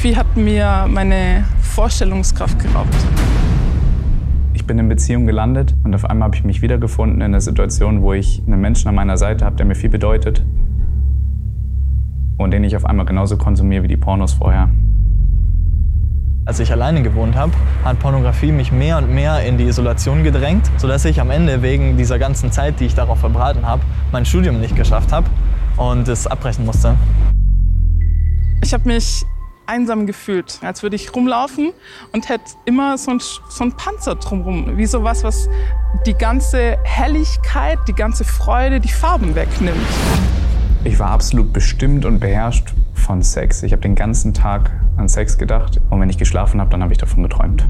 Pornografie hat mir meine Vorstellungskraft geraubt. Ich bin in Beziehung gelandet und auf einmal habe ich mich wiedergefunden in einer Situation, wo ich einen Menschen an meiner Seite habe, der mir viel bedeutet und den ich auf einmal genauso konsumiere wie die Pornos vorher. Als ich alleine gewohnt habe, hat Pornografie mich mehr und mehr in die Isolation gedrängt, sodass ich am Ende wegen dieser ganzen Zeit, die ich darauf verbraten habe, mein Studium nicht geschafft habe und es abbrechen musste. Ich habe mich einsam gefühlt, als würde ich rumlaufen und hätte immer so ein, so ein Panzer drumherum, wie so was, was die ganze Helligkeit, die ganze Freude, die Farben wegnimmt. Ich war absolut bestimmt und beherrscht von Sex. Ich habe den ganzen Tag an Sex gedacht und wenn ich geschlafen habe, dann habe ich davon geträumt.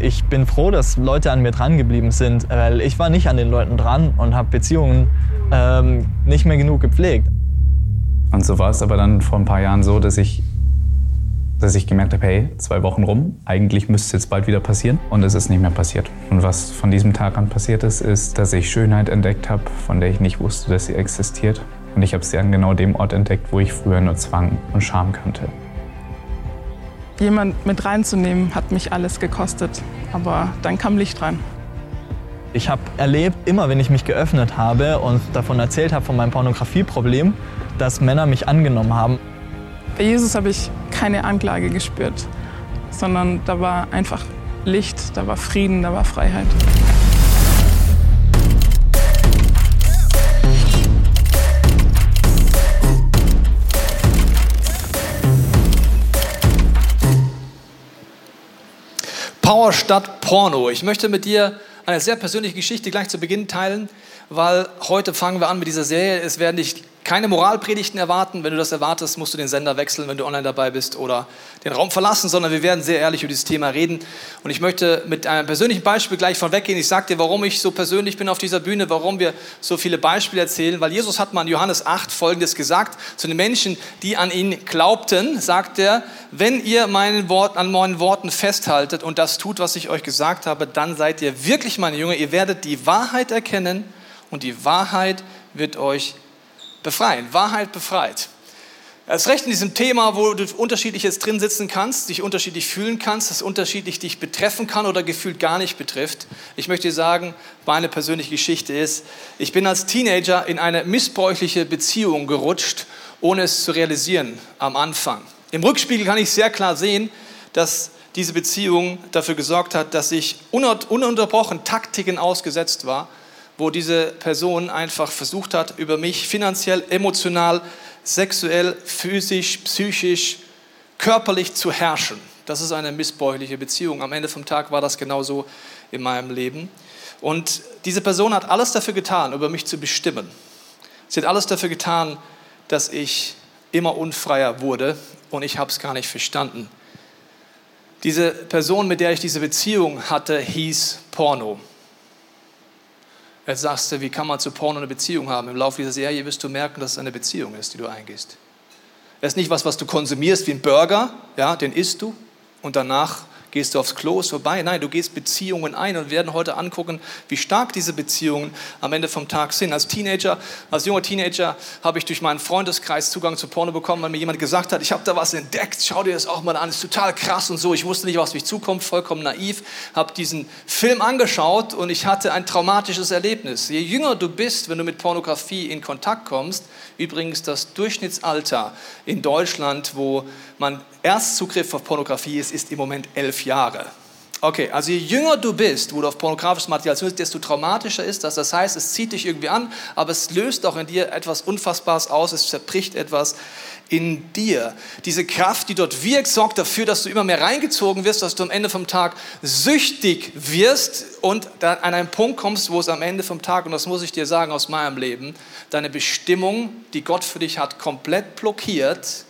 Ich bin froh, dass Leute an mir dran geblieben sind, weil ich war nicht an den Leuten dran und habe Beziehungen ähm, nicht mehr genug gepflegt. Und so war es aber dann vor ein paar Jahren so, dass ich, dass ich gemerkt habe, hey, zwei Wochen rum, eigentlich müsste es jetzt bald wieder passieren. Und es ist nicht mehr passiert. Und was von diesem Tag an passiert ist, ist, dass ich Schönheit entdeckt habe, von der ich nicht wusste, dass sie existiert. Und ich habe sie an genau dem Ort entdeckt, wo ich früher nur Zwang und Scham kannte. Jemand mit reinzunehmen, hat mich alles gekostet. Aber dann kam Licht rein. Ich habe erlebt, immer wenn ich mich geöffnet habe und davon erzählt habe, von meinem Pornografieproblem, dass Männer mich angenommen haben. Bei Jesus habe ich keine Anklage gespürt, sondern da war einfach Licht, da war Frieden, da war Freiheit. Power statt Porno. Ich möchte mit dir eine sehr persönliche Geschichte gleich zu Beginn teilen, weil heute fangen wir an mit dieser Serie. Es werden dich keine Moralpredigten erwarten. Wenn du das erwartest, musst du den Sender wechseln, wenn du online dabei bist oder den Raum verlassen, sondern wir werden sehr ehrlich über dieses Thema reden. Und ich möchte mit einem persönlichen Beispiel gleich von weggehen. Ich sage dir, warum ich so persönlich bin auf dieser Bühne, warum wir so viele Beispiele erzählen. Weil Jesus hat mal in Johannes 8 Folgendes gesagt zu den Menschen, die an ihn glaubten, sagt er, wenn ihr meinen Wort, an meinen Worten festhaltet und das tut, was ich euch gesagt habe, dann seid ihr wirklich meine Jünger. Ihr werdet die Wahrheit erkennen und die Wahrheit wird euch befreien. Wahrheit befreit. Erst recht in diesem Thema, wo du unterschiedlich jetzt drin sitzen kannst, dich unterschiedlich fühlen kannst, das unterschiedlich dich betreffen kann oder gefühlt gar nicht betrifft. Ich möchte dir sagen, meine persönliche Geschichte ist, ich bin als Teenager in eine missbräuchliche Beziehung gerutscht, ohne es zu realisieren am Anfang. Im Rückspiegel kann ich sehr klar sehen, dass diese Beziehung dafür gesorgt hat, dass ich ununterbrochen Taktiken ausgesetzt war, wo diese Person einfach versucht hat, über mich finanziell, emotional, sexuell, physisch, psychisch, körperlich zu herrschen. Das ist eine missbräuchliche Beziehung. Am Ende vom Tag war das genauso in meinem Leben. Und diese Person hat alles dafür getan, über mich zu bestimmen. Sie hat alles dafür getan, dass ich immer unfreier wurde und ich habe es gar nicht verstanden. Diese Person, mit der ich diese Beziehung hatte, hieß Porno. Jetzt sagst du, wie kann man zu Porno eine Beziehung haben? Im Laufe dieser Serie wirst du merken, dass es eine Beziehung ist, die du eingehst. Es ist nicht was, was du konsumierst wie ein Burger, ja, den isst du und danach Gehst du aufs Klo, vorbei. Nein, du gehst Beziehungen ein und werden heute angucken, wie stark diese Beziehungen am Ende vom Tag sind. Als Teenager, als junger Teenager habe ich durch meinen Freundeskreis Zugang zu Porno bekommen, weil mir jemand gesagt hat, ich habe da was entdeckt, schau dir das auch mal an, ist total krass und so. Ich wusste nicht, was mich zukommt, vollkommen naiv, habe diesen Film angeschaut und ich hatte ein traumatisches Erlebnis. Je jünger du bist, wenn du mit Pornografie in Kontakt kommst, übrigens das Durchschnittsalter in Deutschland, wo man Erstzugriff auf Pornografie ist, ist im Moment elf Jahre. Okay, also je jünger du bist, wo du auf pornografisches Material bist, desto traumatischer ist das. Das heißt, es zieht dich irgendwie an, aber es löst auch in dir etwas Unfassbares aus, es zerbricht etwas in dir. Diese Kraft, die dort wirkt, sorgt dafür, dass du immer mehr reingezogen wirst, dass du am Ende vom Tag süchtig wirst und dann an einen Punkt kommst, wo es am Ende vom Tag, und das muss ich dir sagen aus meinem Leben, deine Bestimmung, die Gott für dich hat, komplett blockiert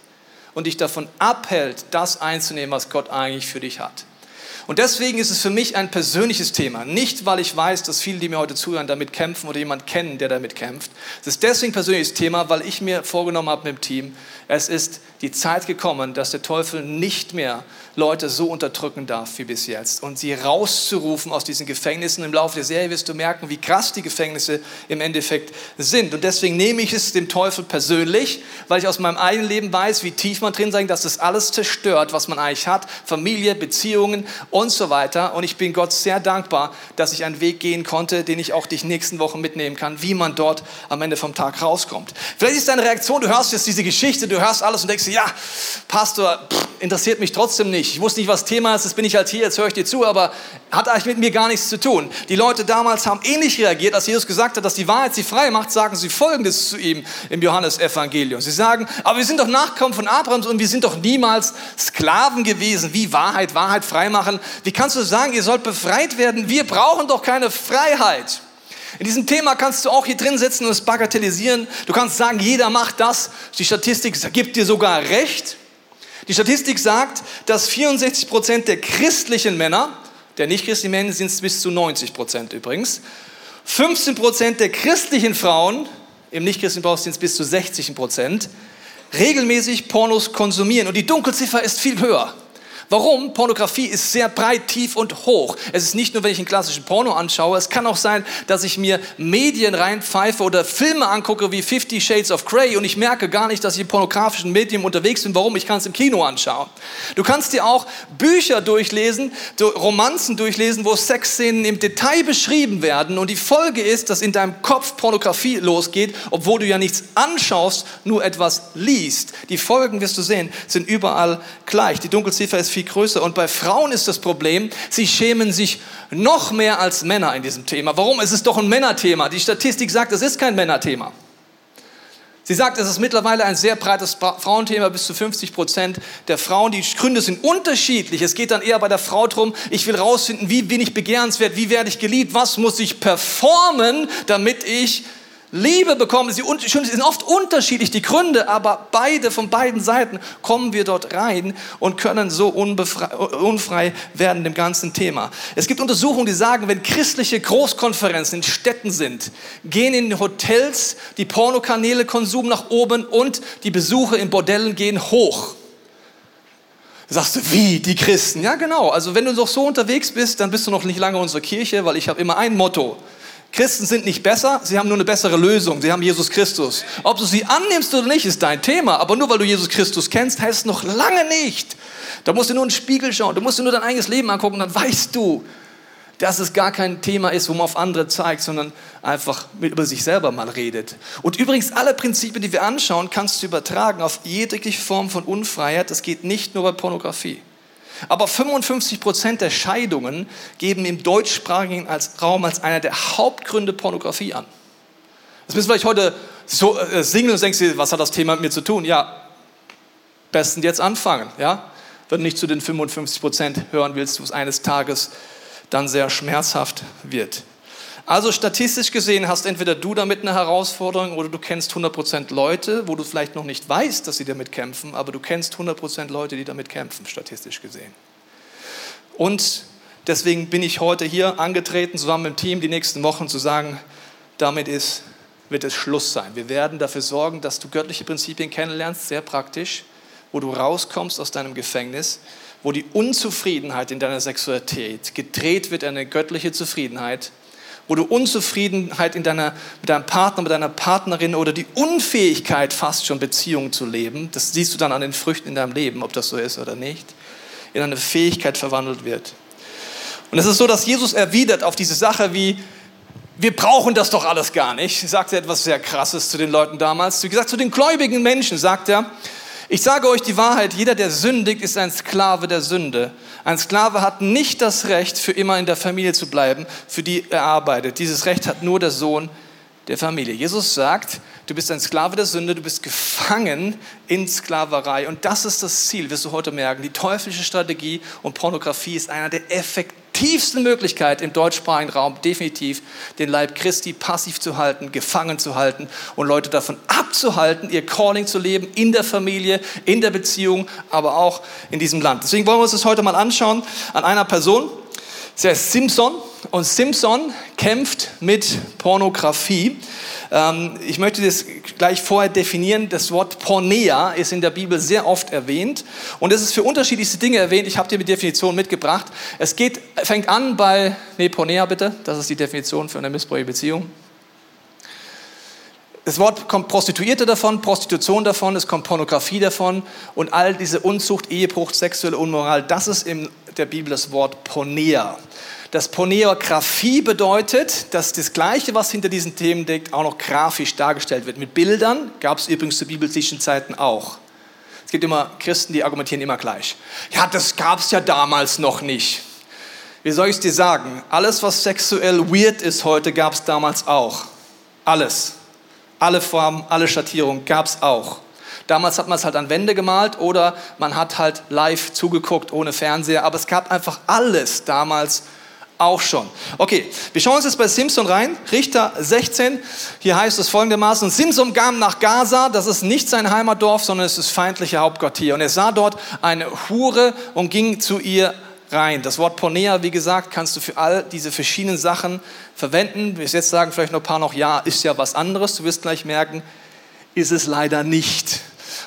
und dich davon abhält, das einzunehmen, was Gott eigentlich für dich hat. Und deswegen ist es für mich ein persönliches Thema. Nicht, weil ich weiß, dass viele, die mir heute zuhören, damit kämpfen oder jemand kennen, der damit kämpft. Es ist deswegen ein persönliches Thema, weil ich mir vorgenommen habe mit dem Team, es ist die Zeit gekommen, dass der Teufel nicht mehr Leute so unterdrücken darf wie bis jetzt und sie rauszurufen aus diesen Gefängnissen. Im Laufe der Serie wirst du merken, wie krass die Gefängnisse im Endeffekt sind. Und deswegen nehme ich es dem Teufel persönlich, weil ich aus meinem eigenen Leben weiß, wie tief man drin sein, dass das alles zerstört, was man eigentlich hat. Familie, Beziehungen und so weiter. Und ich bin Gott sehr dankbar, dass ich einen Weg gehen konnte, den ich auch die nächsten Wochen mitnehmen kann, wie man dort am Ende vom Tag rauskommt. Vielleicht ist deine Reaktion, du hörst jetzt diese Geschichte, du hörst alles und denkst, ja, Pastor, pff, interessiert mich trotzdem nicht. Ich wusste nicht, was Thema ist, jetzt bin ich halt hier, jetzt höre ich dir zu, aber hat eigentlich mit mir gar nichts zu tun. Die Leute damals haben ähnlich reagiert, als Jesus gesagt hat, dass die Wahrheit sie frei macht, sagen sie Folgendes zu ihm im Johannesevangelium. Sie sagen, aber wir sind doch Nachkommen von Abrahams und wir sind doch niemals Sklaven gewesen. Wie Wahrheit, Wahrheit frei machen? Wie kannst du sagen, ihr sollt befreit werden? Wir brauchen doch keine Freiheit. In diesem Thema kannst du auch hier drin sitzen und es bagatellisieren. Du kannst sagen, jeder macht das. Die Statistik gibt dir sogar recht. Die Statistik sagt, dass 64 Prozent der christlichen Männer, der nicht christlichen Männer sind es bis zu 90 Prozent übrigens, 15 Prozent der christlichen Frauen, im nicht-christlichen Bereich sind es bis zu 60 Prozent, regelmäßig Pornos konsumieren. Und die Dunkelziffer ist viel höher. Warum? Pornografie ist sehr breit, tief und hoch. Es ist nicht nur, wenn ich einen klassischen Porno anschaue, es kann auch sein, dass ich mir Medien reinpfeife oder Filme angucke wie Fifty Shades of Grey und ich merke gar nicht, dass ich im pornografischen Medium unterwegs bin. Warum? Ich kann es im Kino anschauen. Du kannst dir auch Bücher durchlesen, Romanzen durchlesen, wo Sexszenen im Detail beschrieben werden und die Folge ist, dass in deinem Kopf Pornografie losgeht, obwohl du ja nichts anschaust, nur etwas liest. Die Folgen, wirst du sehen, sind überall gleich. Die Dunkelziffer ist viel größer. Und bei Frauen ist das Problem, sie schämen sich noch mehr als Männer in diesem Thema. Warum? Es ist doch ein Männerthema. Die Statistik sagt, es ist kein Männerthema. Sie sagt, es ist mittlerweile ein sehr breites Frauenthema. Bis zu 50 Prozent der Frauen, die Gründe sind unterschiedlich. Es geht dann eher bei der Frau darum, ich will rausfinden, wie bin ich begehrenswert, wie werde ich geliebt, was muss ich performen, damit ich Liebe bekommen. Sie sind oft unterschiedlich, die Gründe, aber beide, von beiden Seiten kommen wir dort rein und können so unfrei werden dem ganzen Thema. Es gibt Untersuchungen, die sagen, wenn christliche Großkonferenzen in Städten sind, gehen in Hotels die Pornokanäle Konsum nach oben und die Besuche in Bordellen gehen hoch. Sagst du, wie, die Christen? Ja, genau. Also wenn du noch so unterwegs bist, dann bist du noch nicht lange in unserer Kirche, weil ich habe immer ein Motto. Christen sind nicht besser, sie haben nur eine bessere Lösung. Sie haben Jesus Christus. Ob du sie annimmst oder nicht, ist dein Thema. Aber nur weil du Jesus Christus kennst, heißt es noch lange nicht. Da musst du nur in den Spiegel schauen, du musst dir nur dein eigenes Leben angucken, dann weißt du, dass es gar kein Thema ist, wo man auf andere zeigt, sondern einfach über sich selber mal redet. Und übrigens, alle Prinzipien, die wir anschauen, kannst du übertragen auf jegliche Form von Unfreiheit. Das geht nicht nur bei Pornografie. Aber 55 Prozent der Scheidungen geben im deutschsprachigen Raum als einer der Hauptgründe Pornografie an. Das müssen wir vielleicht heute so äh, singen und denkst, was hat das Thema mit mir zu tun? Ja, bestens jetzt anfangen, ja? Wenn du nicht zu den 55 Prozent hören willst, wo es eines Tages dann sehr schmerzhaft wird. Also statistisch gesehen hast entweder du damit eine Herausforderung oder du kennst 100% Leute, wo du vielleicht noch nicht weißt, dass sie damit kämpfen, aber du kennst 100% Leute, die damit kämpfen, statistisch gesehen. Und deswegen bin ich heute hier angetreten, zusammen mit dem Team, die nächsten Wochen zu sagen, damit ist, wird es Schluss sein. Wir werden dafür sorgen, dass du göttliche Prinzipien kennenlernst, sehr praktisch, wo du rauskommst aus deinem Gefängnis, wo die Unzufriedenheit in deiner Sexualität gedreht wird in eine göttliche Zufriedenheit wo du Unzufriedenheit in deiner, mit deinem Partner, mit deiner Partnerin oder die Unfähigkeit fast schon Beziehungen zu leben, das siehst du dann an den Früchten in deinem Leben, ob das so ist oder nicht, in eine Fähigkeit verwandelt wird. Und es ist so, dass Jesus erwidert auf diese Sache wie, wir brauchen das doch alles gar nicht, sagt er etwas sehr Krasses zu den Leuten damals. Wie gesagt, zu den gläubigen Menschen sagt er, ich sage euch die Wahrheit, jeder, der sündigt, ist ein Sklave der Sünde. Ein Sklave hat nicht das Recht, für immer in der Familie zu bleiben, für die er arbeitet. Dieses Recht hat nur der Sohn der Familie. Jesus sagt, du bist ein Sklave der Sünde, du bist gefangen in Sklaverei. Und das ist das Ziel, wirst du heute merken. Die teuflische Strategie und Pornografie ist einer der effektivsten effektivste Möglichkeit im deutschsprachigen Raum definitiv den Leib Christi passiv zu halten, gefangen zu halten und Leute davon abzuhalten, ihr Calling zu leben in der Familie, in der Beziehung, aber auch in diesem Land. Deswegen wollen wir uns das heute mal anschauen an einer Person. Sie heißt Simpson und Simpson kämpft mit Pornografie. Ähm, ich möchte das gleich vorher definieren. Das Wort Pornea ist in der Bibel sehr oft erwähnt und es ist für unterschiedlichste Dinge erwähnt. Ich habe dir die Definition mitgebracht. Es geht, fängt an bei, nee, Pornea bitte, das ist die Definition für eine missbräuchliche Beziehung. Das Wort kommt Prostituierte davon, Prostitution davon, es kommt Pornografie davon und all diese Unzucht, Ehebruch, sexuelle Unmoral, das ist in der Bibel das Wort Pornea. Das Porneographie bedeutet, dass das Gleiche, was hinter diesen Themen liegt, auch noch grafisch dargestellt wird. Mit Bildern gab es übrigens zu biblischen Zeiten auch. Es gibt immer Christen, die argumentieren immer gleich. Ja, das gab es ja damals noch nicht. Wie soll ich es dir sagen? Alles, was sexuell weird ist heute, gab es damals auch. Alles. Alle Formen, alle Schattierungen gab es auch. Damals hat man es halt an Wände gemalt oder man hat halt live zugeguckt ohne Fernseher. Aber es gab einfach alles damals auch schon. Okay, wir schauen uns jetzt bei Simpson rein. Richter 16. Hier heißt es folgendermaßen: Simpson kam nach Gaza. Das ist nicht sein Heimatdorf, sondern es ist feindliche Hauptquartier. Und er sah dort eine Hure und ging zu ihr rein. Das Wort Pornea, wie gesagt, kannst du für all diese verschiedenen Sachen verwenden. Wir jetzt sagen vielleicht noch ein paar noch, ja, ist ja was anderes. Du wirst gleich merken, ist es leider nicht.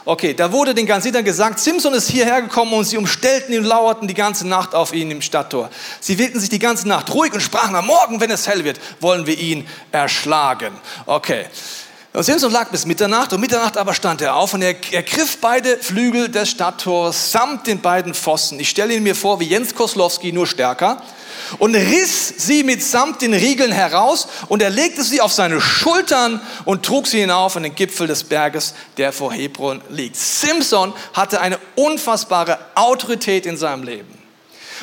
Okay, da wurde den Gansitern gesagt, Simson ist hierher gekommen und sie umstellten ihn und lauerten die ganze Nacht auf ihn im Stadttor. Sie wählten sich die ganze Nacht ruhig und sprachen, am Morgen, wenn es hell wird, wollen wir ihn erschlagen. Okay. Und Simson lag bis Mitternacht, und Mitternacht aber stand er auf und er ergriff beide Flügel des Stadttors samt den beiden Pfosten. Ich stelle ihn mir vor wie Jens Koslowski, nur stärker und riss sie mitsamt den Riegeln heraus und er legte sie auf seine Schultern und trug sie hinauf an den Gipfel des Berges, der vor Hebron liegt. Simpson hatte eine unfassbare Autorität in seinem Leben.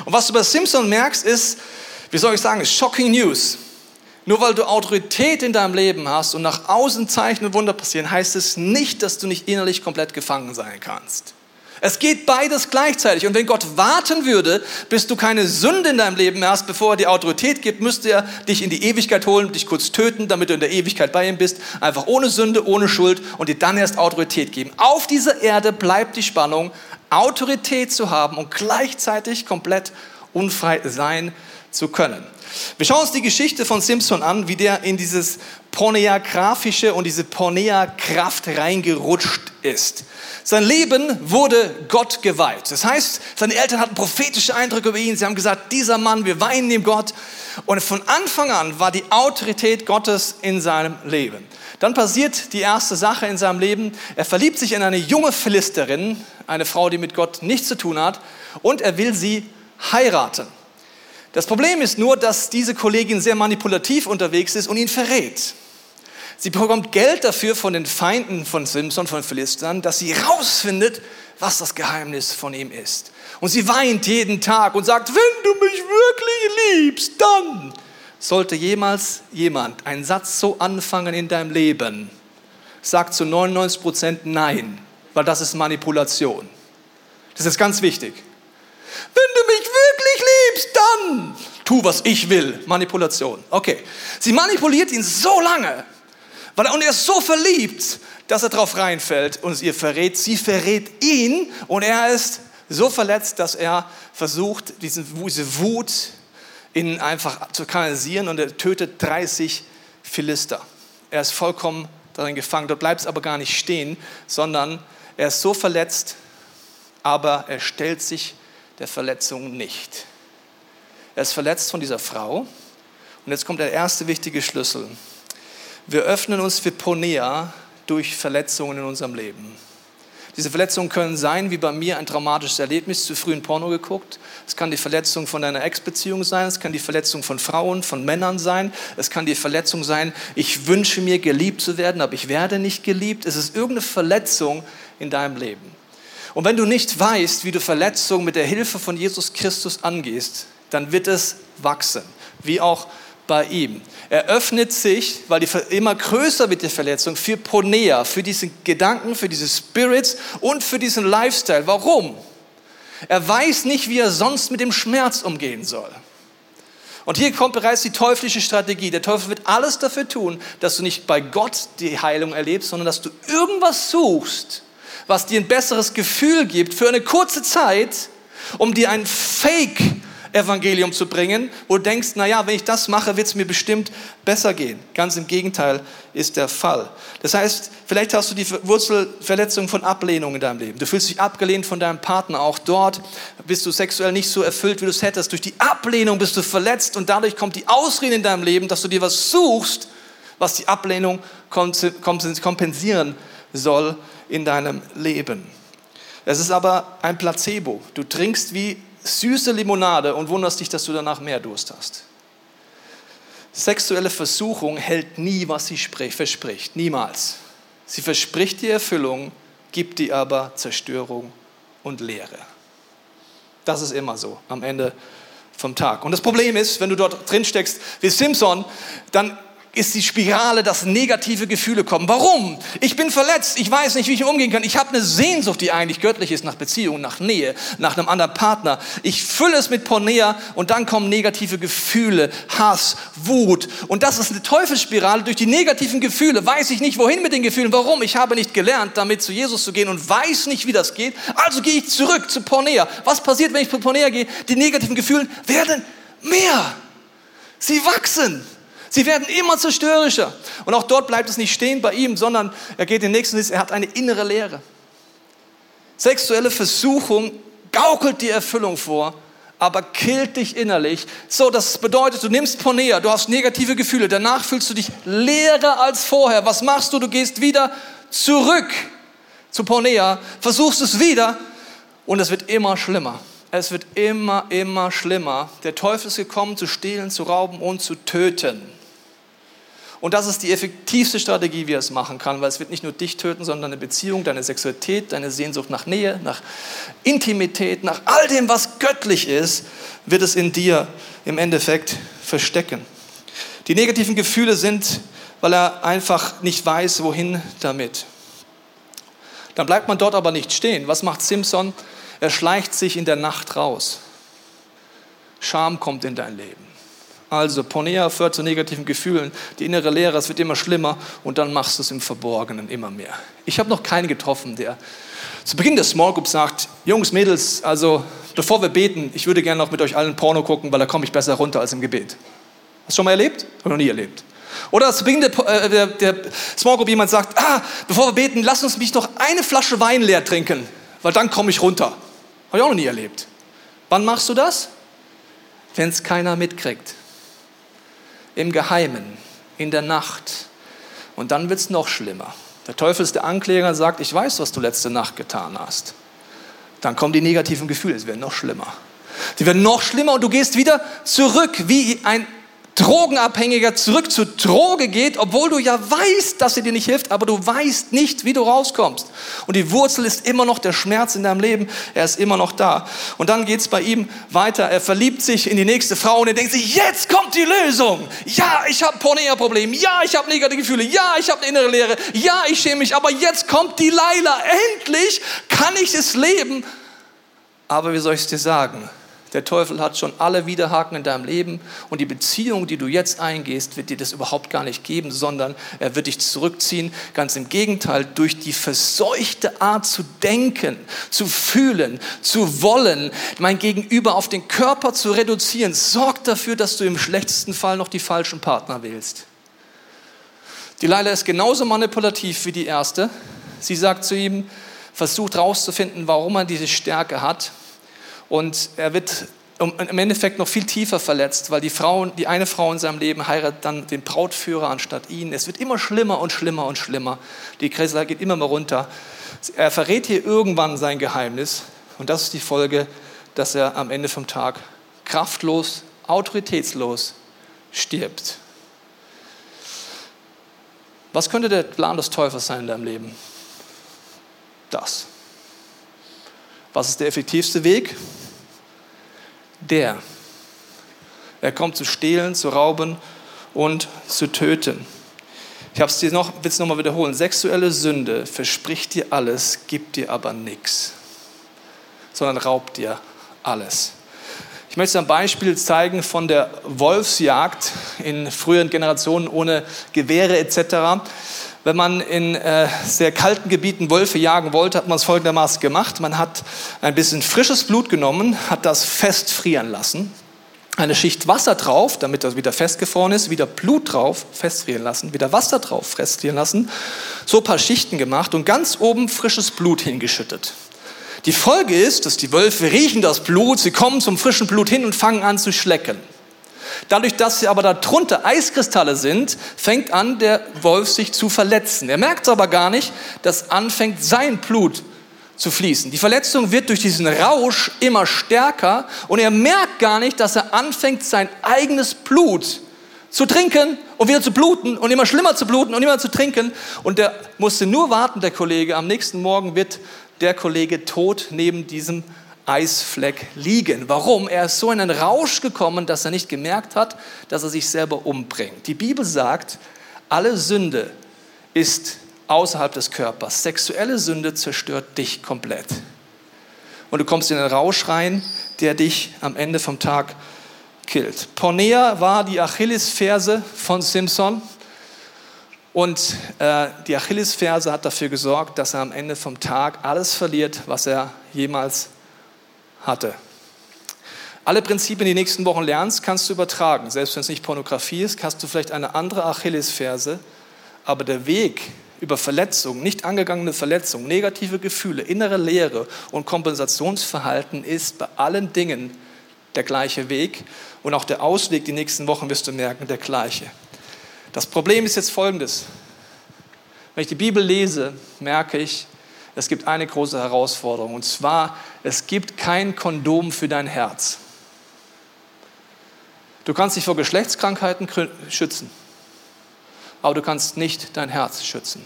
Und was du bei Simpson merkst, ist, wie soll ich sagen, shocking news. Nur weil du Autorität in deinem Leben hast und nach außen Zeichen und Wunder passieren, heißt es nicht, dass du nicht innerlich komplett gefangen sein kannst. Es geht beides gleichzeitig. Und wenn Gott warten würde, bis du keine Sünde in deinem Leben hast, bevor er die Autorität gibt, müsste er dich in die Ewigkeit holen, dich kurz töten, damit du in der Ewigkeit bei ihm bist. Einfach ohne Sünde, ohne Schuld und dir dann erst Autorität geben. Auf dieser Erde bleibt die Spannung, Autorität zu haben und gleichzeitig komplett unfrei sein zu können. Wir schauen uns die Geschichte von Simpson an, wie der in dieses Porneagrafische und diese Pornea-Kraft reingerutscht ist. Sein Leben wurde Gott geweiht. Das heißt, seine Eltern hatten prophetische Eindrücke über ihn. Sie haben gesagt, dieser Mann, wir weinen ihm Gott. Und von Anfang an war die Autorität Gottes in seinem Leben. Dann passiert die erste Sache in seinem Leben. Er verliebt sich in eine junge Philisterin, eine Frau, die mit Gott nichts zu tun hat, und er will sie heiraten. Das Problem ist nur, dass diese Kollegin sehr manipulativ unterwegs ist und ihn verrät. Sie bekommt Geld dafür von den Feinden von Simson, von Philistern, dass sie herausfindet, was das Geheimnis von ihm ist. Und sie weint jeden Tag und sagt, wenn du mich wirklich liebst, dann sollte jemals jemand einen Satz so anfangen in deinem Leben, sagt zu 99 Prozent Nein, weil das ist Manipulation. Das ist ganz wichtig. Wenn du mich wirklich liebst, dann tu, was ich will. Manipulation. Okay. Sie manipuliert ihn so lange, weil er, und er ist so verliebt, dass er drauf reinfällt und ihr verrät. Sie verrät ihn und er ist so verletzt, dass er versucht, diesen, diese Wut in einfach zu kanalisieren und er tötet 30 Philister. Er ist vollkommen darin gefangen. Dort bleibt es aber gar nicht stehen, sondern er ist so verletzt, aber er stellt sich der Verletzung nicht. Er ist verletzt von dieser Frau. Und jetzt kommt der erste wichtige Schlüssel. Wir öffnen uns für Ponea durch Verletzungen in unserem Leben. Diese Verletzungen können sein, wie bei mir, ein traumatisches Erlebnis, zu früh in Porno geguckt. Es kann die Verletzung von deiner Ex-Beziehung sein, es kann die Verletzung von Frauen, von Männern sein, es kann die Verletzung sein, ich wünsche mir geliebt zu werden, aber ich werde nicht geliebt. Es ist irgendeine Verletzung in deinem Leben. Und wenn du nicht weißt, wie du Verletzungen mit der Hilfe von Jesus Christus angehst, dann wird es wachsen, wie auch bei ihm. Er öffnet sich, weil die immer größer wird die Verletzung, für Ponea, für diesen Gedanken, für diese Spirits und für diesen Lifestyle. Warum? Er weiß nicht, wie er sonst mit dem Schmerz umgehen soll. Und hier kommt bereits die teuflische Strategie. Der Teufel wird alles dafür tun, dass du nicht bei Gott die Heilung erlebst, sondern dass du irgendwas suchst, was dir ein besseres Gefühl gibt für eine kurze Zeit, um dir ein Fake Evangelium zu bringen, wo du denkst, naja, wenn ich das mache, wird es mir bestimmt besser gehen. Ganz im Gegenteil ist der Fall. Das heißt, vielleicht hast du die Wurzelverletzung von Ablehnung in deinem Leben. Du fühlst dich abgelehnt von deinem Partner. Auch dort bist du sexuell nicht so erfüllt, wie du es hättest. Durch die Ablehnung bist du verletzt und dadurch kommt die Ausrede in deinem Leben, dass du dir was suchst, was die Ablehnung kompensieren soll in deinem Leben. Es ist aber ein Placebo. Du trinkst wie süße Limonade und wunderst dich, dass du danach mehr Durst hast. Sexuelle Versuchung hält nie, was sie verspricht. Niemals. Sie verspricht die Erfüllung, gibt dir aber Zerstörung und Leere. Das ist immer so am Ende vom Tag. Und das Problem ist, wenn du dort drin steckst wie Simpson, dann ist die Spirale, dass negative Gefühle kommen. Warum? Ich bin verletzt, ich weiß nicht, wie ich umgehen kann. Ich habe eine Sehnsucht, die eigentlich göttlich ist, nach Beziehung, nach Nähe, nach einem anderen Partner. Ich fülle es mit Pornea und dann kommen negative Gefühle, Hass, Wut. Und das ist eine Teufelsspirale. Durch die negativen Gefühle weiß ich nicht, wohin mit den Gefühlen. Warum? Ich habe nicht gelernt, damit zu Jesus zu gehen und weiß nicht, wie das geht. Also gehe ich zurück zu Pornea. Was passiert, wenn ich zu Pornea gehe? Die negativen Gefühle werden mehr. Sie wachsen. Sie werden immer zerstörerischer. Und auch dort bleibt es nicht stehen bei ihm, sondern er geht den nächsten Sitz, er hat eine innere Leere. Sexuelle Versuchung gaukelt die Erfüllung vor, aber killt dich innerlich. So, das bedeutet, du nimmst Ponea, du hast negative Gefühle, danach fühlst du dich leerer als vorher. Was machst du? Du gehst wieder zurück zu Ponea, versuchst es wieder und es wird immer schlimmer. Es wird immer, immer schlimmer. Der Teufel ist gekommen, zu stehlen, zu rauben und zu töten. Und das ist die effektivste Strategie, wie er es machen kann, weil es wird nicht nur dich töten, sondern deine Beziehung, deine Sexualität, deine Sehnsucht nach Nähe, nach Intimität, nach all dem, was göttlich ist, wird es in dir im Endeffekt verstecken. Die negativen Gefühle sind, weil er einfach nicht weiß, wohin damit. Dann bleibt man dort aber nicht stehen. Was macht Simpson? Er schleicht sich in der Nacht raus. Scham kommt in dein Leben. Also Pornea führt zu negativen Gefühlen, die innere Leere, es wird immer schlimmer und dann machst du es im Verborgenen immer mehr. Ich habe noch keinen getroffen, der zu Beginn der Small Group sagt, Jungs, Mädels, also bevor wir beten, ich würde gerne noch mit euch allen Porno gucken, weil da komme ich besser runter als im Gebet. Hast du schon mal erlebt? Habe noch nie erlebt. Oder zu Beginn der, äh, der, der Small Group jemand sagt, ah, bevor wir beten, lass uns mich doch eine Flasche Wein leer trinken, weil dann komme ich runter. Habe ich auch noch nie erlebt. Wann machst du das? Wenn es keiner mitkriegt im Geheimen, in der Nacht. Und dann wird es noch schlimmer. Der Teufel ist der Ankläger und sagt, ich weiß, was du letzte Nacht getan hast. Dann kommen die negativen Gefühle, es werden noch schlimmer. Die werden noch schlimmer und du gehst wieder zurück wie ein Drogenabhängiger zurück zur Droge geht, obwohl du ja weißt, dass sie dir nicht hilft, aber du weißt nicht, wie du rauskommst. Und die Wurzel ist immer noch der Schmerz in deinem Leben, er ist immer noch da. Und dann geht es bei ihm weiter, er verliebt sich in die nächste Frau und er denkt sich, jetzt kommt die Lösung. Ja, ich habe Pornea-Problem, ja, ich habe negative Gefühle, ja, ich habe eine innere Leere, ja, ich schäme mich, aber jetzt kommt die Leila, endlich kann ich es leben. Aber wie soll ich es dir sagen? Der Teufel hat schon alle Widerhaken in deinem Leben und die Beziehung, die du jetzt eingehst, wird dir das überhaupt gar nicht geben, sondern er wird dich zurückziehen. Ganz im Gegenteil, durch die verseuchte Art zu denken, zu fühlen, zu wollen, mein Gegenüber auf den Körper zu reduzieren, sorgt dafür, dass du im schlechtesten Fall noch die falschen Partner wählst. Die Leila ist genauso manipulativ wie die erste. Sie sagt zu ihm, versucht herauszufinden, warum er diese Stärke hat und er wird im Endeffekt noch viel tiefer verletzt, weil die, Frau, die eine Frau in seinem Leben heiratet dann den Brautführer anstatt ihn. Es wird immer schlimmer und schlimmer und schlimmer. Die Krise geht immer mehr runter. Er verrät hier irgendwann sein Geheimnis und das ist die Folge, dass er am Ende vom Tag kraftlos, autoritätslos stirbt. Was könnte der Plan des Teufels sein in deinem Leben? Das. Was ist der effektivste Weg? Der. Er kommt zu stehlen, zu rauben und zu töten. Ich habe es dir noch, will es nochmal wiederholen. Sexuelle Sünde verspricht dir alles, gibt dir aber nichts, sondern raubt dir alles. Ich möchte ein Beispiel zeigen von der Wolfsjagd in früheren Generationen ohne Gewehre etc. Wenn man in äh, sehr kalten Gebieten Wölfe jagen wollte, hat man es folgendermaßen gemacht. Man hat ein bisschen frisches Blut genommen, hat das festfrieren lassen, eine Schicht Wasser drauf, damit das wieder festgefroren ist, wieder Blut drauf, festfrieren lassen, wieder Wasser drauf, festfrieren lassen, so ein paar Schichten gemacht und ganz oben frisches Blut hingeschüttet. Die Folge ist, dass die Wölfe riechen das Blut, sie kommen zum frischen Blut hin und fangen an zu schlecken. Dadurch, dass sie aber darunter Eiskristalle sind, fängt an, der Wolf sich zu verletzen. Er merkt es aber gar nicht, dass anfängt, sein Blut zu fließen. Die Verletzung wird durch diesen Rausch immer stärker und er merkt gar nicht, dass er anfängt, sein eigenes Blut zu trinken und wieder zu bluten und immer schlimmer zu bluten und immer zu trinken. Und der musste nur warten, der Kollege. Am nächsten Morgen wird der Kollege tot neben diesem Eisfleck liegen. Warum? Er ist so in einen Rausch gekommen, dass er nicht gemerkt hat, dass er sich selber umbringt. Die Bibel sagt, alle Sünde ist außerhalb des Körpers. Sexuelle Sünde zerstört dich komplett. Und du kommst in einen Rausch rein, der dich am Ende vom Tag killt. Pornea war die Achillesferse von Simpson. Und äh, die Achillesferse hat dafür gesorgt, dass er am Ende vom Tag alles verliert, was er jemals hatte. Alle Prinzipien, die, die nächsten Wochen lernst, kannst du übertragen. Selbst wenn es nicht Pornografie ist, hast du vielleicht eine andere Achillesferse. Aber der Weg über Verletzungen, nicht angegangene Verletzungen, negative Gefühle, innere Leere und Kompensationsverhalten ist bei allen Dingen der gleiche Weg. Und auch der Ausweg die nächsten Wochen wirst du merken, der gleiche. Das Problem ist jetzt folgendes. Wenn ich die Bibel lese, merke ich, es gibt eine große Herausforderung. Und zwar, es gibt kein Kondom für dein Herz. Du kannst dich vor Geschlechtskrankheiten schützen, aber du kannst nicht dein Herz schützen.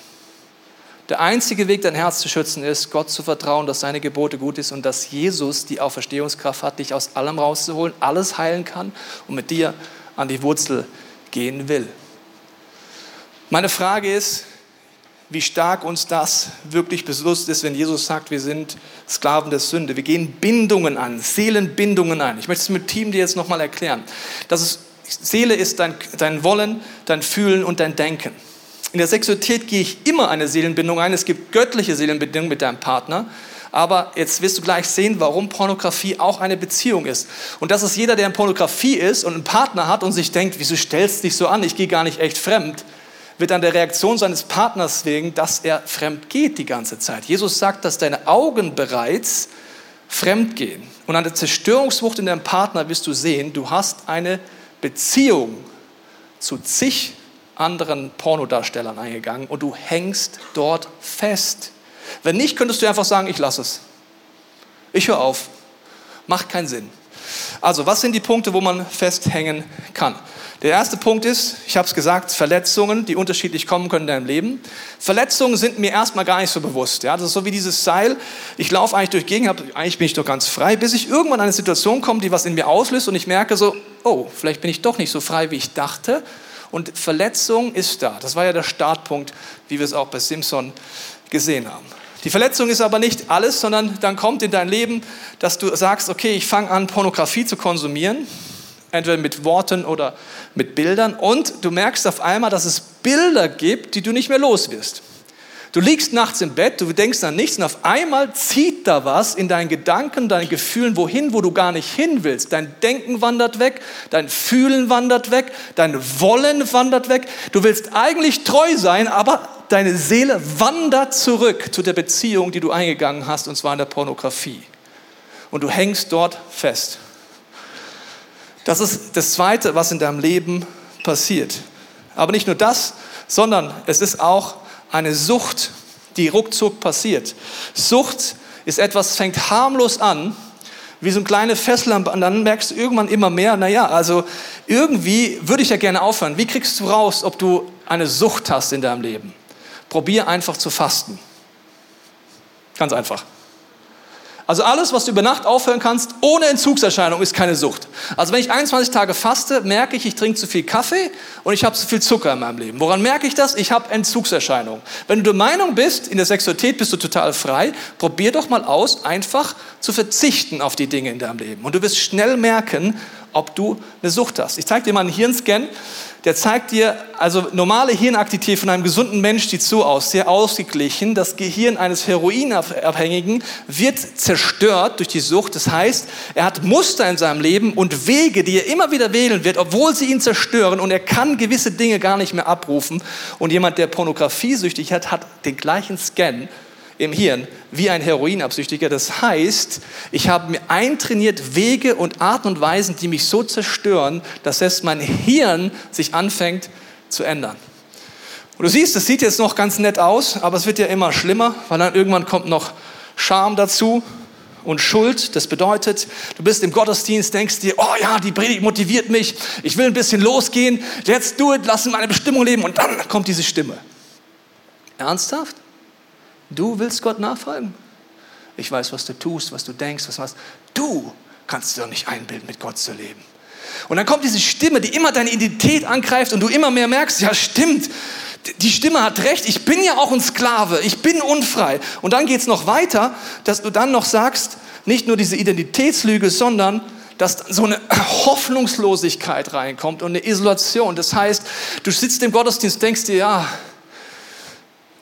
Der einzige Weg, dein Herz zu schützen, ist, Gott zu vertrauen, dass seine Gebote gut ist und dass Jesus die Auferstehungskraft hat, dich aus allem rauszuholen, alles heilen kann und mit dir an die Wurzel gehen will. Meine Frage ist, wie stark uns das wirklich bewusst ist, wenn Jesus sagt, wir sind Sklaven der Sünde. Wir gehen Bindungen an, Seelenbindungen ein. Ich möchte es mit Team dir jetzt nochmal erklären. Das ist, Seele ist dein, dein Wollen, dein Fühlen und dein Denken. In der Sexualität gehe ich immer eine Seelenbindung ein. Es gibt göttliche Seelenbindungen mit deinem Partner. Aber jetzt wirst du gleich sehen, warum Pornografie auch eine Beziehung ist. Und das ist jeder, der in Pornografie ist und einen Partner hat und sich denkt, wieso stellst du dich so an? Ich gehe gar nicht echt fremd wird an der Reaktion seines Partners wegen, dass er fremd geht die ganze Zeit. Jesus sagt, dass deine Augen bereits fremd gehen. Und an der Zerstörungswucht in deinem Partner wirst du sehen, du hast eine Beziehung zu zig anderen Pornodarstellern eingegangen und du hängst dort fest. Wenn nicht, könntest du einfach sagen, ich lasse es. Ich höre auf. Macht keinen Sinn. Also, was sind die Punkte, wo man festhängen kann? Der erste Punkt ist, ich habe es gesagt, Verletzungen, die unterschiedlich kommen können in deinem Leben. Verletzungen sind mir erstmal gar nicht so bewusst. Ja? Das ist so wie dieses Seil. Ich laufe eigentlich durch Gegend, eigentlich bin ich doch ganz frei, bis ich irgendwann in eine Situation komme, die was in mir auslöst und ich merke so, oh, vielleicht bin ich doch nicht so frei, wie ich dachte. Und Verletzung ist da. Das war ja der Startpunkt, wie wir es auch bei Simpson gesehen haben. Die Verletzung ist aber nicht alles, sondern dann kommt in dein Leben, dass du sagst, okay, ich fange an, Pornografie zu konsumieren entweder mit Worten oder mit Bildern. Und du merkst auf einmal, dass es Bilder gibt, die du nicht mehr los wirst. Du liegst nachts im Bett, du denkst an nichts und auf einmal zieht da was in deinen Gedanken, deinen Gefühlen wohin, wo du gar nicht hin willst. Dein Denken wandert weg, dein Fühlen wandert weg, dein Wollen wandert weg. Du willst eigentlich treu sein, aber deine Seele wandert zurück zu der Beziehung, die du eingegangen hast, und zwar in der Pornografie. Und du hängst dort fest. Das ist das Zweite, was in deinem Leben passiert. Aber nicht nur das, sondern es ist auch eine Sucht, die ruckzuck passiert. Sucht ist etwas, fängt harmlos an, wie so ein kleine Fessel, und dann merkst du irgendwann immer mehr, naja, also irgendwie würde ich ja gerne aufhören. Wie kriegst du raus, ob du eine Sucht hast in deinem Leben? Probier einfach zu fasten. Ganz einfach. Also alles, was du über Nacht aufhören kannst, ohne Entzugserscheinung, ist keine Sucht. Also wenn ich 21 Tage faste, merke ich, ich trinke zu viel Kaffee und ich habe zu viel Zucker in meinem Leben. Woran merke ich das? Ich habe Entzugserscheinungen. Wenn du der Meinung bist, in der Sexualität bist du total frei, probier doch mal aus, einfach zu verzichten auf die Dinge in deinem Leben. Und du wirst schnell merken, ob du eine Sucht hast. Ich zeige dir mal einen Hirnscan der zeigt dir, also normale Hirnaktivität von einem gesunden Mensch sieht so aus, sehr ausgeglichen. Das Gehirn eines Heroinabhängigen wird zerstört durch die Sucht. Das heißt, er hat Muster in seinem Leben und Wege, die er immer wieder wählen wird, obwohl sie ihn zerstören und er kann gewisse Dinge gar nicht mehr abrufen. Und jemand, der Pornografie süchtig hat, hat den gleichen Scan im Hirn wie ein Heroinabsüchtiger. Das heißt, ich habe mir eintrainiert Wege und Arten und Weisen, die mich so zerstören, dass selbst mein Hirn sich anfängt zu ändern. Und du siehst, das sieht jetzt noch ganz nett aus, aber es wird ja immer schlimmer, weil dann irgendwann kommt noch Scham dazu und Schuld. Das bedeutet, du bist im Gottesdienst, denkst dir, oh ja, die Predigt motiviert mich, ich will ein bisschen losgehen, let's do it, lass meine Bestimmung leben und dann kommt diese Stimme. Ernsthaft? Du willst Gott nachfolgen? Ich weiß, was du tust, was du denkst, was du machst. Du kannst dir nicht einbilden, mit Gott zu leben. Und dann kommt diese Stimme, die immer deine Identität angreift und du immer mehr merkst, ja stimmt, die Stimme hat recht, ich bin ja auch ein Sklave, ich bin unfrei. Und dann geht es noch weiter, dass du dann noch sagst, nicht nur diese Identitätslüge, sondern dass so eine Hoffnungslosigkeit reinkommt und eine Isolation. Das heißt, du sitzt im Gottesdienst, denkst dir, ja,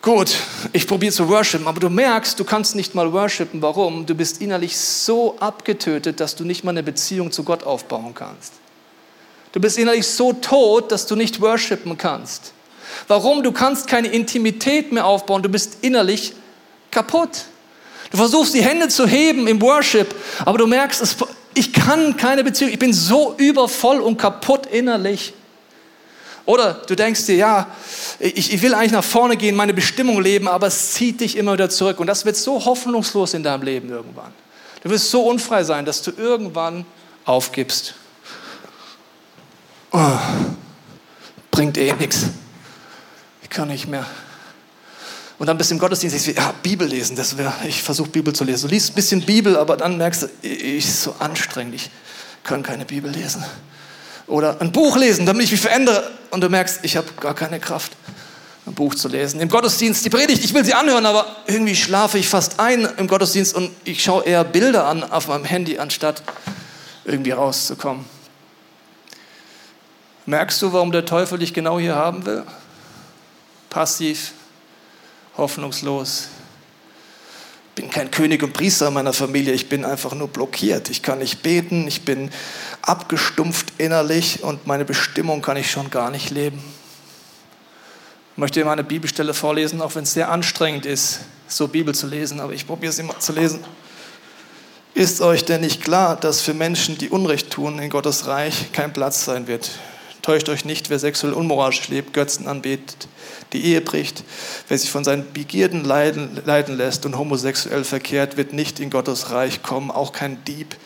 Gut, ich probiere zu worshipen, aber du merkst, du kannst nicht mal worshipen. Warum? Du bist innerlich so abgetötet, dass du nicht mal eine Beziehung zu Gott aufbauen kannst. Du bist innerlich so tot, dass du nicht worshipen kannst. Warum? Du kannst keine Intimität mehr aufbauen. Du bist innerlich kaputt. Du versuchst die Hände zu heben im Worship, aber du merkst, ich kann keine Beziehung. Ich bin so übervoll und kaputt innerlich. Oder du denkst dir, ja, ich, ich will eigentlich nach vorne gehen, meine Bestimmung leben, aber es zieht dich immer wieder zurück. Und das wird so hoffnungslos in deinem Leben irgendwann. Du wirst so unfrei sein, dass du irgendwann aufgibst. Oh, bringt eh nichts. Ich kann nicht mehr. Und dann bist du im Gottesdienst, ich ja, Bibel lesen, das wäre, ich versuche Bibel zu lesen. Du liest ein bisschen Bibel, aber dann merkst du, ich ist so anstrengend, ich kann keine Bibel lesen. Oder ein Buch lesen, damit ich mich verändere. Und du merkst, ich habe gar keine Kraft, ein Buch zu lesen. Im Gottesdienst, die Predigt, ich will sie anhören, aber irgendwie schlafe ich fast ein im Gottesdienst und ich schaue eher Bilder an auf meinem Handy, anstatt irgendwie rauszukommen. Merkst du, warum der Teufel dich genau hier haben will? Passiv, hoffnungslos, bin kein König und Priester in meiner Familie, ich bin einfach nur blockiert. Ich kann nicht beten, ich bin abgestumpft innerlich und meine Bestimmung kann ich schon gar nicht leben. Ich möchte mal eine Bibelstelle vorlesen, auch wenn es sehr anstrengend ist, so Bibel zu lesen, aber ich probiere sie mal zu lesen. Ist euch denn nicht klar, dass für Menschen, die Unrecht tun, in Gottes Reich kein Platz sein wird? Täuscht euch nicht, wer sexuell unmoralisch lebt, Götzen anbetet, die Ehe bricht. Wer sich von seinen Begierden leiden, leiden lässt und homosexuell verkehrt, wird nicht in Gottes Reich kommen. Auch kein Dieb,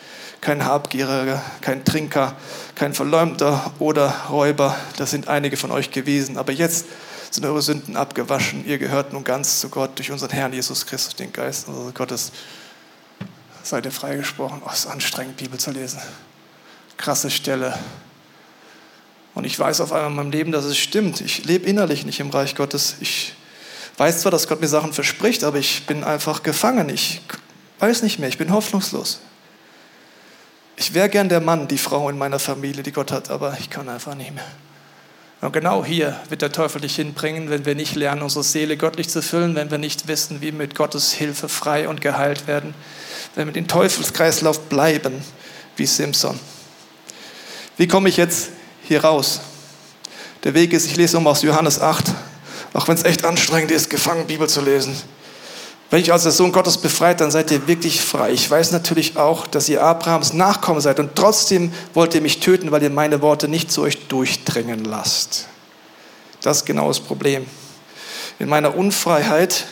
kein Habgieriger, kein Trinker, kein Verleumder oder Räuber. Das sind einige von euch gewesen. Aber jetzt sind eure Sünden abgewaschen. Ihr gehört nun ganz zu Gott durch unseren Herrn Jesus Christus, den Geist unseres Gottes. Seid ihr freigesprochen. Oh, es ist anstrengend, Bibel zu lesen. Krasse Stelle. Und ich weiß auf einmal in meinem Leben, dass es stimmt. Ich lebe innerlich nicht im Reich Gottes. Ich weiß zwar, dass Gott mir Sachen verspricht, aber ich bin einfach gefangen. Ich weiß nicht mehr. Ich bin hoffnungslos. Ich wäre gern der Mann, die Frau in meiner Familie, die Gott hat, aber ich kann einfach nicht mehr. Und genau hier wird der Teufel dich hinbringen, wenn wir nicht lernen, unsere Seele göttlich zu füllen, wenn wir nicht wissen, wie wir mit Gottes Hilfe frei und geheilt werden, wenn wir den Teufelskreislauf bleiben, wie Simpson. Wie komme ich jetzt hier raus. Der Weg ist, ich lese um aus Johannes 8, auch wenn es echt anstrengend ist, gefangen Bibel zu lesen. Wenn ich als der Sohn Gottes befreit, dann seid ihr wirklich frei. Ich weiß natürlich auch, dass ihr Abrahams Nachkommen seid und trotzdem wollt ihr mich töten, weil ihr meine Worte nicht zu euch durchdringen lasst. Das ist genau das Problem. In meiner Unfreiheit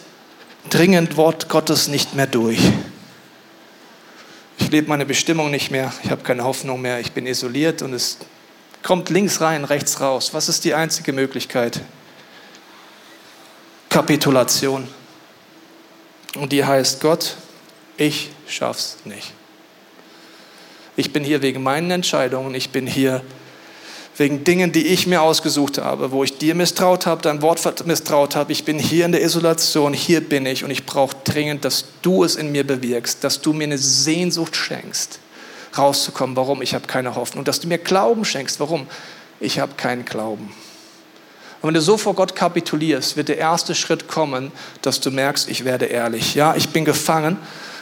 dringend Wort Gottes nicht mehr durch. Ich lebe meine Bestimmung nicht mehr, ich habe keine Hoffnung mehr, ich bin isoliert und es kommt links rein, rechts raus. Was ist die einzige Möglichkeit? Kapitulation. Und die heißt Gott, ich schaff's nicht. Ich bin hier wegen meinen Entscheidungen. Ich bin hier wegen Dingen, die ich mir ausgesucht habe, wo ich dir misstraut habe, dein Wort misstraut habe. Ich bin hier in der Isolation, hier bin ich und ich brauche dringend, dass du es in mir bewirkst, dass du mir eine Sehnsucht schenkst, rauszukommen. Warum? Ich habe keine Hoffnung. Dass du mir Glauben schenkst. Warum? Ich habe keinen Glauben. Und wenn du so vor Gott kapitulierst, wird der erste Schritt kommen, dass du merkst, ich werde ehrlich. Ja, ich bin gefangen,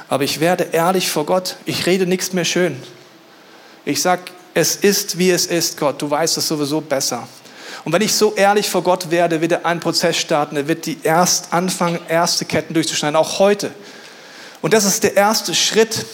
aber ich werde ehrlich vor Gott. Ich rede nichts mehr schön. Ich sage, es ist, wie es ist, Gott. Du weißt es sowieso besser. Und wenn ich so ehrlich vor Gott werde, wird er einen Prozess starten. Er wird die erst anfangen, erste Ketten durchzuschneiden, auch heute. Und das ist der erste Schritt,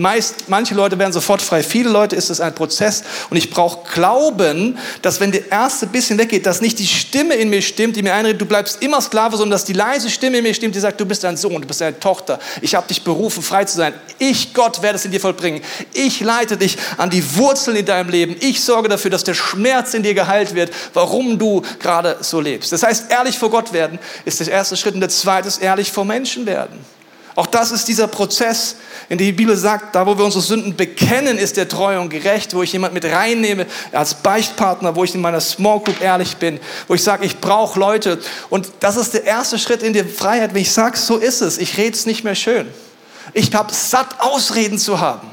Meist, manche Leute werden sofort frei, viele Leute ist es ein Prozess und ich brauche Glauben, dass wenn der erste bisschen weggeht, dass nicht die Stimme in mir stimmt, die mir einredet, du bleibst immer Sklave, sondern dass die leise Stimme in mir stimmt, die sagt, du bist ein Sohn, du bist eine Tochter, ich habe dich berufen, frei zu sein. Ich, Gott, werde es in dir vollbringen. Ich leite dich an die Wurzeln in deinem Leben. Ich sorge dafür, dass der Schmerz in dir geheilt wird, warum du gerade so lebst. Das heißt, ehrlich vor Gott werden ist der erste Schritt und der zweite ist ehrlich vor Menschen werden. Auch das ist dieser Prozess, in dem die Bibel sagt, da wo wir unsere Sünden bekennen, ist der treu und gerecht, wo ich jemand mit reinnehme als Beichtpartner, wo ich in meiner Small Group ehrlich bin, wo ich sage, ich brauche Leute. Und das ist der erste Schritt in die Freiheit, wenn ich sage, so ist es, ich rede es nicht mehr schön. Ich habe satt, Ausreden zu haben.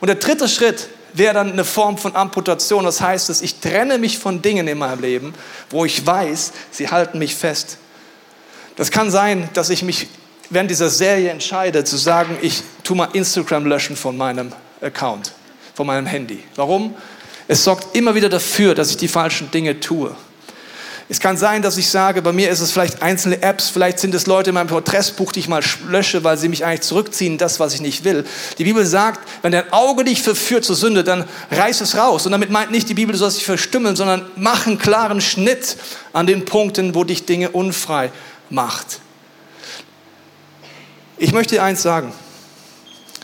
Und der dritte Schritt wäre dann eine Form von Amputation. Das heißt, dass ich trenne mich von Dingen in meinem Leben, wo ich weiß, sie halten mich fest. Das kann sein, dass ich mich während dieser Serie entscheide, zu sagen, ich tue mal Instagram löschen von meinem Account, von meinem Handy. Warum? Es sorgt immer wieder dafür, dass ich die falschen Dinge tue. Es kann sein, dass ich sage, bei mir ist es vielleicht einzelne Apps, vielleicht sind es Leute in meinem Porträtsbuch, die ich mal lösche, weil sie mich eigentlich zurückziehen, das, was ich nicht will. Die Bibel sagt, wenn dein Auge dich verführt zur Sünde, dann reiß es raus. Und damit meint nicht die Bibel, du sollst dich verstümmeln, sondern mach einen klaren Schnitt an den Punkten, wo dich Dinge unfrei macht. Ich möchte dir eins sagen.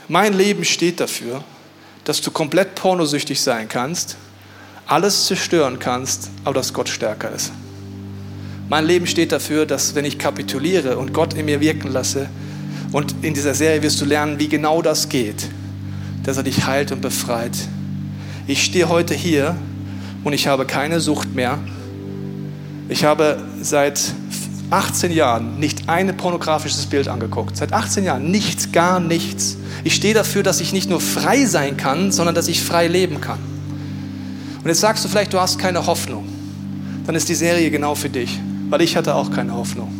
Mein Leben steht dafür, dass du komplett pornosüchtig sein kannst, alles zerstören kannst, aber dass Gott stärker ist. Mein Leben steht dafür, dass wenn ich kapituliere und Gott in mir wirken lasse, und in dieser Serie wirst du lernen, wie genau das geht, dass er dich heilt und befreit. Ich stehe heute hier und ich habe keine Sucht mehr. Ich habe seit 18 Jahren nicht ein pornografisches Bild angeguckt. Seit 18 Jahren nichts, gar nichts. Ich stehe dafür, dass ich nicht nur frei sein kann, sondern dass ich frei leben kann. Und jetzt sagst du vielleicht, du hast keine Hoffnung. Dann ist die Serie genau für dich, weil ich hatte auch keine Hoffnung.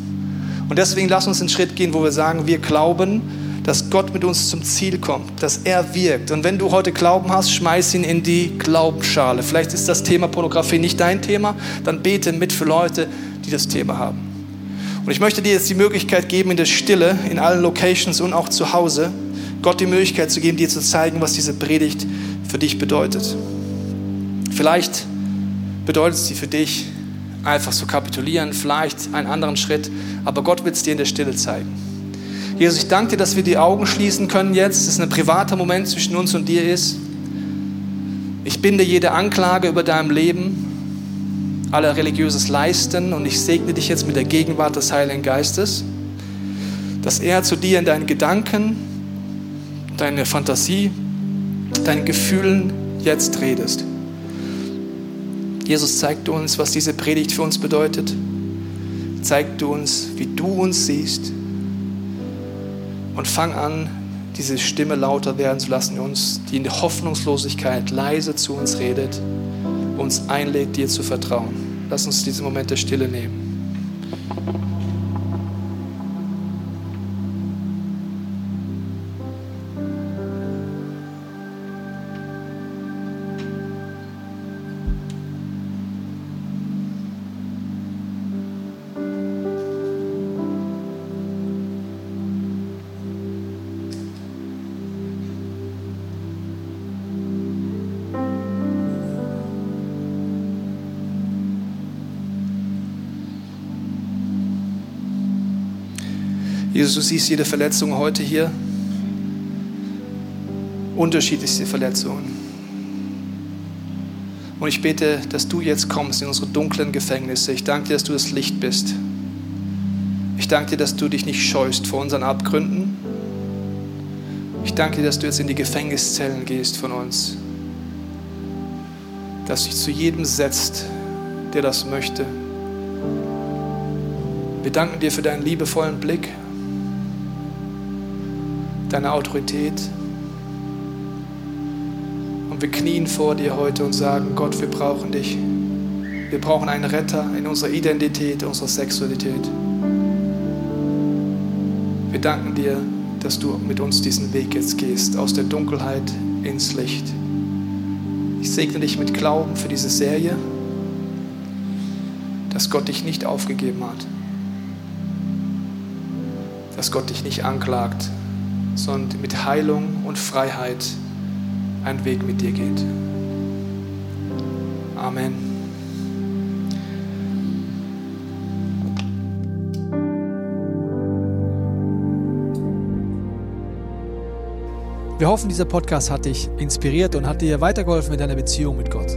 Und deswegen lass uns einen Schritt gehen, wo wir sagen, wir glauben, dass Gott mit uns zum Ziel kommt, dass er wirkt. Und wenn du heute Glauben hast, schmeiß ihn in die Glaubensschale. Vielleicht ist das Thema Pornografie nicht dein Thema, dann bete mit für Leute, die das Thema haben. Und ich möchte dir jetzt die Möglichkeit geben, in der Stille, in allen Locations und auch zu Hause, Gott die Möglichkeit zu geben, dir zu zeigen, was diese Predigt für dich bedeutet. Vielleicht bedeutet sie für dich, einfach zu kapitulieren, vielleicht einen anderen Schritt, aber Gott wird es dir in der Stille zeigen. Jesus, ich danke dir, dass wir die Augen schließen können jetzt, dass es ein privater Moment zwischen uns und dir ist. Ich binde jede Anklage über deinem Leben aller religiöses Leisten und ich segne dich jetzt mit der Gegenwart des Heiligen Geistes, dass er zu dir in deinen Gedanken, deine Fantasie, deinen Gefühlen jetzt redest. Jesus, zeig du uns, was diese Predigt für uns bedeutet. Zeig du uns, wie du uns siehst. Und fang an, diese Stimme lauter werden zu lassen, uns, die in der Hoffnungslosigkeit leise zu uns redet, uns einlädt, dir zu vertrauen. Lass uns diesen Moment der Stille nehmen. Jesus, du siehst jede Verletzung heute hier. Unterschiedlichste Verletzungen. Und ich bete, dass du jetzt kommst in unsere dunklen Gefängnisse. Ich danke dir, dass du das Licht bist. Ich danke dir, dass du dich nicht scheust vor unseren Abgründen. Ich danke dir, dass du jetzt in die Gefängniszellen gehst von uns. Dass dich zu jedem setzt, der das möchte. Wir danken dir für deinen liebevollen Blick, deine Autorität. Und wir knien vor dir heute und sagen, Gott, wir brauchen dich. Wir brauchen einen Retter in unserer Identität, unserer Sexualität. Wir danken dir, dass du mit uns diesen Weg jetzt gehst, aus der Dunkelheit ins Licht. Ich segne dich mit Glauben für diese Serie, dass Gott dich nicht aufgegeben hat, dass Gott dich nicht anklagt, sondern mit Heilung und Freiheit einen Weg mit dir geht. Amen. Wir hoffen, dieser Podcast hat dich inspiriert und hat dir weitergeholfen in deiner Beziehung mit Gott.